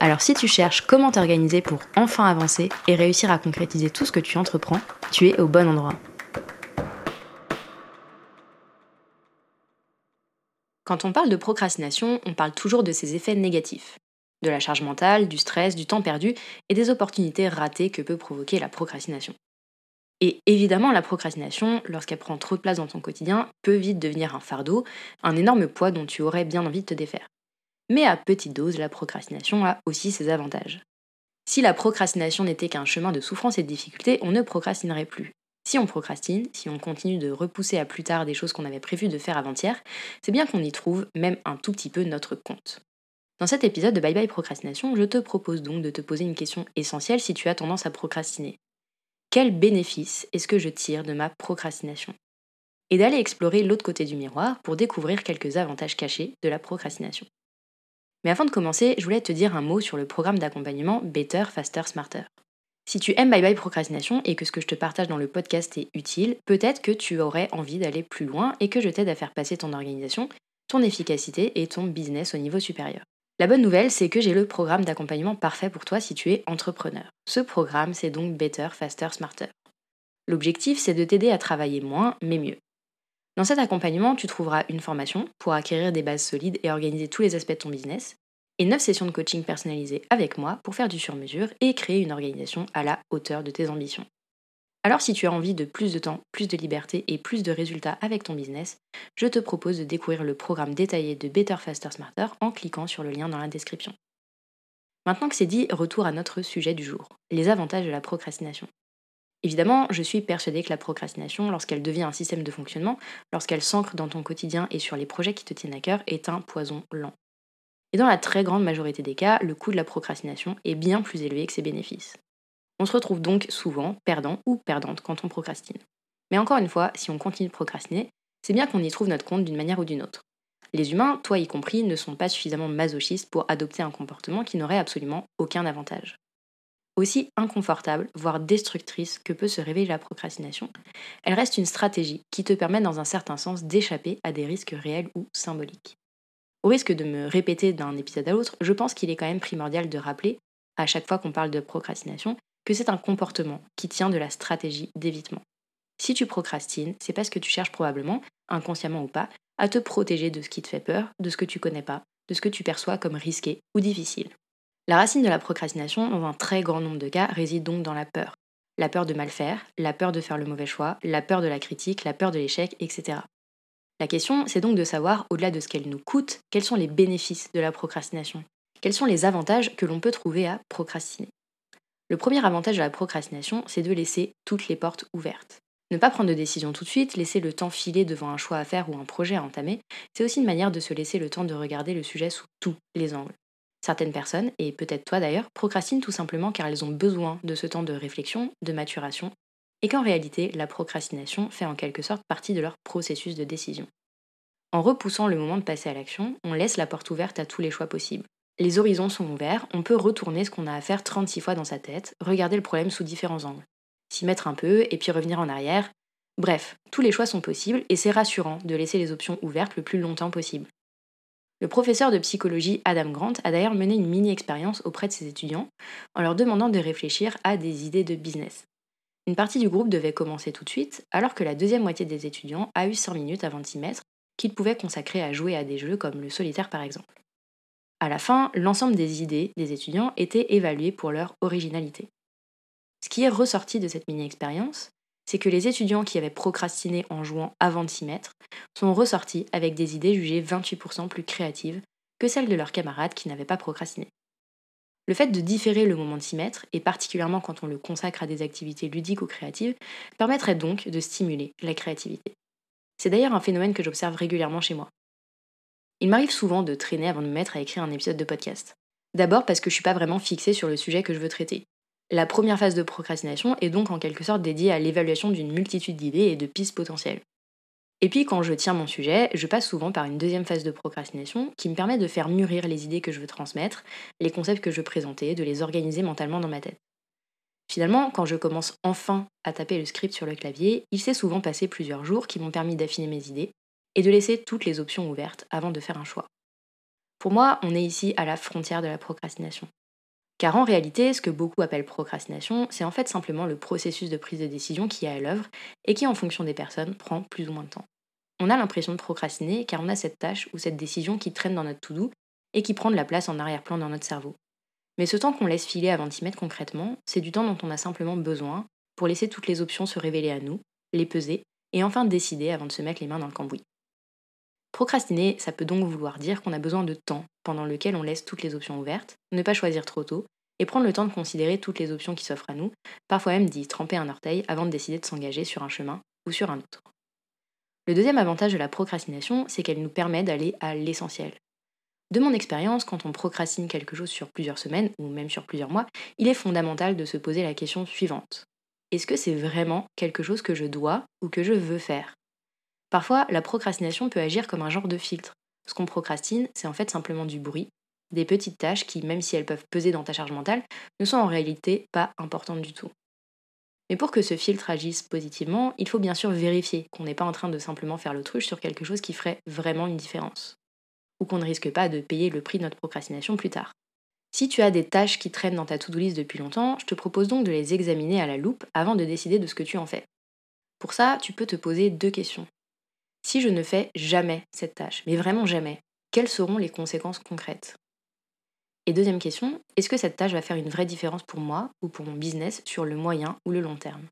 Alors si tu cherches comment t'organiser pour enfin avancer et réussir à concrétiser tout ce que tu entreprends, tu es au bon endroit. Quand on parle de procrastination, on parle toujours de ses effets négatifs. De la charge mentale, du stress, du temps perdu et des opportunités ratées que peut provoquer la procrastination. Et évidemment, la procrastination, lorsqu'elle prend trop de place dans ton quotidien, peut vite devenir un fardeau, un énorme poids dont tu aurais bien envie de te défaire. Mais à petite dose, la procrastination a aussi ses avantages. Si la procrastination n'était qu'un chemin de souffrance et de difficulté, on ne procrastinerait plus. Si on procrastine, si on continue de repousser à plus tard des choses qu'on avait prévu de faire avant-hier, c'est bien qu'on y trouve même un tout petit peu notre compte. Dans cet épisode de Bye Bye Procrastination, je te propose donc de te poser une question essentielle si tu as tendance à procrastiner. Quel bénéfice est-ce que je tire de ma procrastination? Et d'aller explorer l'autre côté du miroir pour découvrir quelques avantages cachés de la procrastination. Mais avant de commencer, je voulais te dire un mot sur le programme d'accompagnement Better, Faster, Smarter. Si tu aimes Bye Bye Procrastination et que ce que je te partage dans le podcast est utile, peut-être que tu aurais envie d'aller plus loin et que je t'aide à faire passer ton organisation, ton efficacité et ton business au niveau supérieur. La bonne nouvelle, c'est que j'ai le programme d'accompagnement parfait pour toi si tu es entrepreneur. Ce programme, c'est donc Better, Faster, Smarter. L'objectif, c'est de t'aider à travailler moins, mais mieux. Dans cet accompagnement, tu trouveras une formation pour acquérir des bases solides et organiser tous les aspects de ton business, et 9 sessions de coaching personnalisées avec moi pour faire du sur-mesure et créer une organisation à la hauteur de tes ambitions. Alors si tu as envie de plus de temps, plus de liberté et plus de résultats avec ton business, je te propose de découvrir le programme détaillé de Better Faster Smarter en cliquant sur le lien dans la description. Maintenant que c'est dit, retour à notre sujet du jour, les avantages de la procrastination. Évidemment, je suis persuadée que la procrastination, lorsqu'elle devient un système de fonctionnement, lorsqu'elle s'ancre dans ton quotidien et sur les projets qui te tiennent à cœur, est un poison lent. Et dans la très grande majorité des cas, le coût de la procrastination est bien plus élevé que ses bénéfices. On se retrouve donc souvent perdant ou perdante quand on procrastine. Mais encore une fois, si on continue de procrastiner, c'est bien qu'on y trouve notre compte d'une manière ou d'une autre. Les humains, toi y compris, ne sont pas suffisamment masochistes pour adopter un comportement qui n'aurait absolument aucun avantage. Aussi inconfortable, voire destructrice que peut se révéler la procrastination, elle reste une stratégie qui te permet dans un certain sens d'échapper à des risques réels ou symboliques. Au risque de me répéter d'un épisode à l'autre, je pense qu'il est quand même primordial de rappeler, à chaque fois qu'on parle de procrastination, que c'est un comportement qui tient de la stratégie d'évitement. Si tu procrastines, c'est parce que tu cherches probablement, inconsciemment ou pas, à te protéger de ce qui te fait peur, de ce que tu connais pas, de ce que tu perçois comme risqué ou difficile. La racine de la procrastination, dans un très grand nombre de cas, réside donc dans la peur. La peur de mal faire, la peur de faire le mauvais choix, la peur de la critique, la peur de l'échec, etc. La question, c'est donc de savoir, au-delà de ce qu'elle nous coûte, quels sont les bénéfices de la procrastination? Quels sont les avantages que l'on peut trouver à procrastiner? Le premier avantage de la procrastination, c'est de laisser toutes les portes ouvertes. Ne pas prendre de décision tout de suite, laisser le temps filer devant un choix à faire ou un projet à entamer, c'est aussi une manière de se laisser le temps de regarder le sujet sous tous les angles. Certaines personnes, et peut-être toi d'ailleurs, procrastinent tout simplement car elles ont besoin de ce temps de réflexion, de maturation, et qu'en réalité, la procrastination fait en quelque sorte partie de leur processus de décision. En repoussant le moment de passer à l'action, on laisse la porte ouverte à tous les choix possibles. Les horizons sont ouverts, on peut retourner ce qu'on a à faire 36 fois dans sa tête, regarder le problème sous différents angles, s'y mettre un peu et puis revenir en arrière. Bref, tous les choix sont possibles et c'est rassurant de laisser les options ouvertes le plus longtemps possible. Le professeur de psychologie Adam Grant a d'ailleurs mené une mini-expérience auprès de ses étudiants en leur demandant de réfléchir à des idées de business. Une partie du groupe devait commencer tout de suite, alors que la deuxième moitié des étudiants a eu 100 minutes avant de s'y mettre, qu'ils pouvaient consacrer à jouer à des jeux comme le solitaire par exemple. À la fin, l'ensemble des idées des étudiants était évalué pour leur originalité. Ce qui est ressorti de cette mini-expérience, c'est que les étudiants qui avaient procrastiné en jouant avant de s'y mettre sont ressortis avec des idées jugées 28% plus créatives que celles de leurs camarades qui n'avaient pas procrastiné. Le fait de différer le moment de s'y mettre, et particulièrement quand on le consacre à des activités ludiques ou créatives, permettrait donc de stimuler la créativité. C'est d'ailleurs un phénomène que j'observe régulièrement chez moi. Il m'arrive souvent de traîner avant de me mettre à écrire un épisode de podcast. D'abord parce que je suis pas vraiment fixée sur le sujet que je veux traiter. La première phase de procrastination est donc en quelque sorte dédiée à l'évaluation d'une multitude d'idées et de pistes potentielles. Et puis quand je tiens mon sujet, je passe souvent par une deuxième phase de procrastination qui me permet de faire mûrir les idées que je veux transmettre, les concepts que je veux présenter, de les organiser mentalement dans ma tête. Finalement, quand je commence enfin à taper le script sur le clavier, il s'est souvent passé plusieurs jours qui m'ont permis d'affiner mes idées et de laisser toutes les options ouvertes avant de faire un choix. Pour moi, on est ici à la frontière de la procrastination. Car en réalité, ce que beaucoup appellent procrastination, c'est en fait simplement le processus de prise de décision qui est à l'œuvre et qui, en fonction des personnes, prend plus ou moins de temps. On a l'impression de procrastiner car on a cette tâche ou cette décision qui traîne dans notre to-do et qui prend de la place en arrière-plan dans notre cerveau. Mais ce temps qu'on laisse filer avant d'y mettre concrètement, c'est du temps dont on a simplement besoin pour laisser toutes les options se révéler à nous, les peser et enfin décider avant de se mettre les mains dans le cambouis. Procrastiner, ça peut donc vouloir dire qu'on a besoin de temps pendant lequel on laisse toutes les options ouvertes, ne pas choisir trop tôt, et prendre le temps de considérer toutes les options qui s'offrent à nous, parfois même d'y tremper un orteil avant de décider de s'engager sur un chemin ou sur un autre. Le deuxième avantage de la procrastination, c'est qu'elle nous permet d'aller à l'essentiel. De mon expérience, quand on procrastine quelque chose sur plusieurs semaines, ou même sur plusieurs mois, il est fondamental de se poser la question suivante. Est-ce que c'est vraiment quelque chose que je dois ou que je veux faire? Parfois, la procrastination peut agir comme un genre de filtre. Ce qu'on procrastine, c'est en fait simplement du bruit, des petites tâches qui, même si elles peuvent peser dans ta charge mentale, ne sont en réalité pas importantes du tout. Mais pour que ce filtre agisse positivement, il faut bien sûr vérifier qu'on n'est pas en train de simplement faire l'autruche sur quelque chose qui ferait vraiment une différence, ou qu'on ne risque pas de payer le prix de notre procrastination plus tard. Si tu as des tâches qui traînent dans ta to-do list depuis longtemps, je te propose donc de les examiner à la loupe avant de décider de ce que tu en fais. Pour ça, tu peux te poser deux questions. Si je ne fais jamais cette tâche, mais vraiment jamais, quelles seront les conséquences concrètes? Et deuxième question, est-ce que cette tâche va faire une vraie différence pour moi ou pour mon business sur le moyen ou le long terme?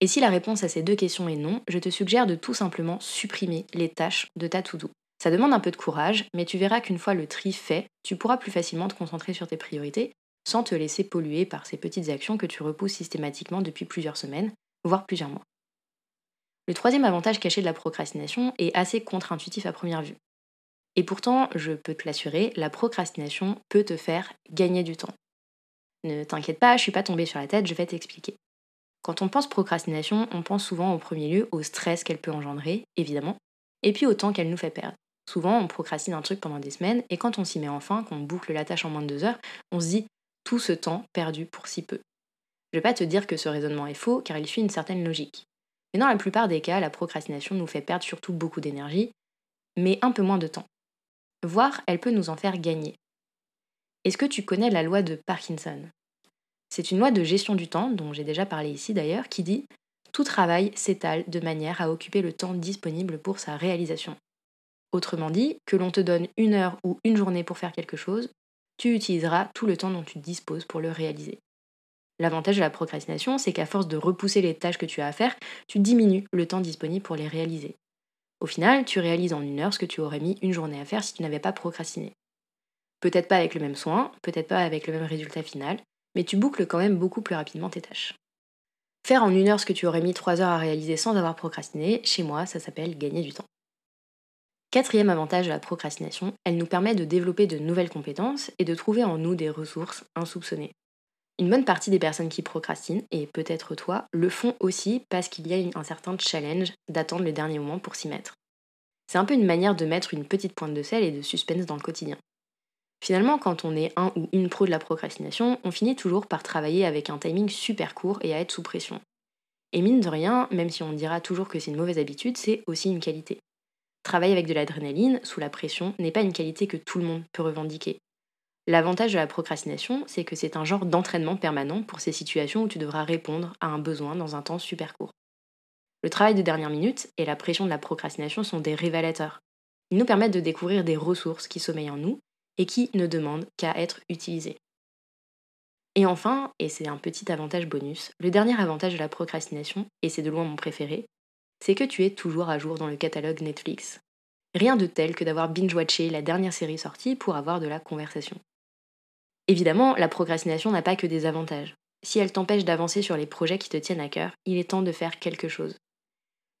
Et si la réponse à ces deux questions est non, je te suggère de tout simplement supprimer les tâches de ta to-do. Ça demande un peu de courage, mais tu verras qu'une fois le tri fait, tu pourras plus facilement te concentrer sur tes priorités sans te laisser polluer par ces petites actions que tu repousses systématiquement depuis plusieurs semaines, voire plusieurs mois. Le troisième avantage caché de la procrastination est assez contre-intuitif à première vue. Et pourtant, je peux te l'assurer, la procrastination peut te faire gagner du temps. Ne t'inquiète pas, je suis pas tombée sur la tête, je vais t'expliquer. Quand on pense procrastination, on pense souvent au premier lieu au stress qu'elle peut engendrer, évidemment, et puis au temps qu'elle nous fait perdre. Souvent, on procrastine un truc pendant des semaines, et quand on s'y met enfin, qu'on boucle la tâche en moins de deux heures, on se dit tout ce temps perdu pour si peu. Je vais pas te dire que ce raisonnement est faux, car il suit une certaine logique. Mais dans la plupart des cas, la procrastination nous fait perdre surtout beaucoup d'énergie, mais un peu moins de temps. Voire, elle peut nous en faire gagner. Est-ce que tu connais la loi de Parkinson? C'est une loi de gestion du temps, dont j'ai déjà parlé ici d'ailleurs, qui dit Tout travail s'étale de manière à occuper le temps disponible pour sa réalisation. Autrement dit, que l'on te donne une heure ou une journée pour faire quelque chose, tu utiliseras tout le temps dont tu disposes pour le réaliser. L'avantage de la procrastination, c'est qu'à force de repousser les tâches que tu as à faire, tu diminues le temps disponible pour les réaliser. Au final, tu réalises en une heure ce que tu aurais mis une journée à faire si tu n'avais pas procrastiné. Peut-être pas avec le même soin, peut-être pas avec le même résultat final, mais tu boucles quand même beaucoup plus rapidement tes tâches. Faire en une heure ce que tu aurais mis trois heures à réaliser sans avoir procrastiné, chez moi, ça s'appelle gagner du temps. Quatrième avantage de la procrastination, elle nous permet de développer de nouvelles compétences et de trouver en nous des ressources insoupçonnées. Une bonne partie des personnes qui procrastinent, et peut-être toi, le font aussi parce qu'il y a un certain challenge d'attendre le dernier moment pour s'y mettre. C'est un peu une manière de mettre une petite pointe de sel et de suspense dans le quotidien. Finalement, quand on est un ou une pro de la procrastination, on finit toujours par travailler avec un timing super court et à être sous pression. Et mine de rien, même si on dira toujours que c'est une mauvaise habitude, c'est aussi une qualité. Travailler avec de l'adrénaline, sous la pression, n'est pas une qualité que tout le monde peut revendiquer. L'avantage de la procrastination, c'est que c'est un genre d'entraînement permanent pour ces situations où tu devras répondre à un besoin dans un temps super court. Le travail de dernière minute et la pression de la procrastination sont des révélateurs. Ils nous permettent de découvrir des ressources qui sommeillent en nous et qui ne demandent qu'à être utilisées. Et enfin, et c'est un petit avantage bonus, le dernier avantage de la procrastination, et c'est de loin mon préféré, c'est que tu es toujours à jour dans le catalogue Netflix. Rien de tel que d'avoir binge-watché la dernière série sortie pour avoir de la conversation. Évidemment, la procrastination n'a pas que des avantages. Si elle t'empêche d'avancer sur les projets qui te tiennent à cœur, il est temps de faire quelque chose.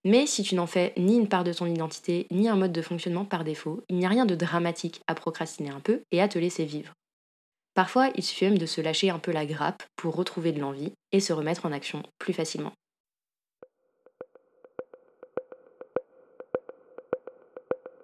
Mais si tu n'en fais ni une part de ton identité, ni un mode de fonctionnement par défaut, il n'y a rien de dramatique à procrastiner un peu et à te laisser vivre. Parfois, il suffit même de se lâcher un peu la grappe pour retrouver de l'envie et se remettre en action plus facilement.